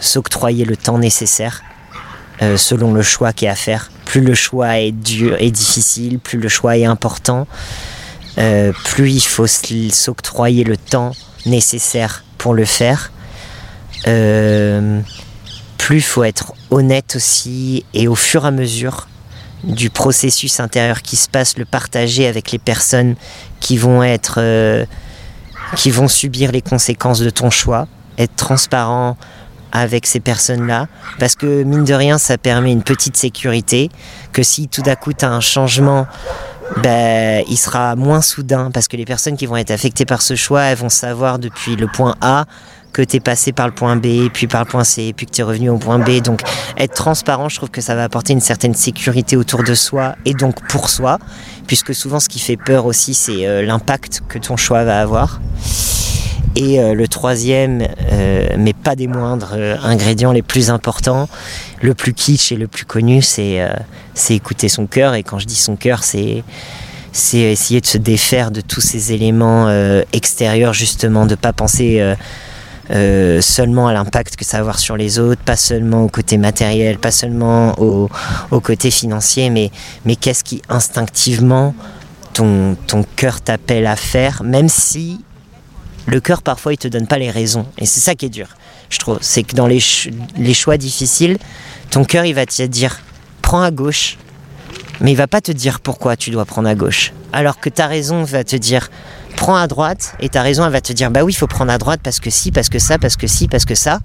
s'octroyer le temps nécessaire euh, selon le choix qui est à faire. Plus le choix est dur et difficile, plus le choix est important, euh, plus il faut s'octroyer le temps nécessaire pour le faire. Euh, plus il faut être honnête aussi et au fur et à mesure du processus intérieur qui se passe, le partager avec les personnes qui vont être, euh, qui vont subir les conséquences de ton choix, être transparent avec ces personnes-là, parce que mine de rien, ça permet une petite sécurité, que si tout d'un coup tu as un changement, ben, il sera moins soudain, parce que les personnes qui vont être affectées par ce choix, elles vont savoir depuis le point A que tu es passé par le point B, puis par le point C, puis que tu es revenu au point B. Donc être transparent, je trouve que ça va apporter une certaine sécurité autour de soi et donc pour soi, puisque souvent ce qui fait peur aussi, c'est euh, l'impact que ton choix va avoir. Et euh, le troisième, euh, mais pas des moindres ingrédients les plus importants, le plus kitsch et le plus connu, c'est écouter son cœur. Et quand je dis son cœur, c'est essayer de se défaire de tous ces éléments extérieurs, justement, de pas penser euh, seulement à l'impact que ça va avoir sur les autres, pas seulement au côté matériel, pas seulement au, côté financier, mais, mais qu'est-ce qui instinctivement ton, ton cœur t'appelle à faire, même si le cœur parfois il te donne pas les raisons. Et c'est ça qui est dur, je trouve. C'est que dans les, choix difficiles, ton cœur il va te dire prends à gauche, mais il va pas te dire pourquoi tu dois prendre à gauche. Alors que ta raison va te dire prends à droite et ta raison elle va te dire bah oui il faut prendre à droite parce que si parce que ça parce que si parce que ça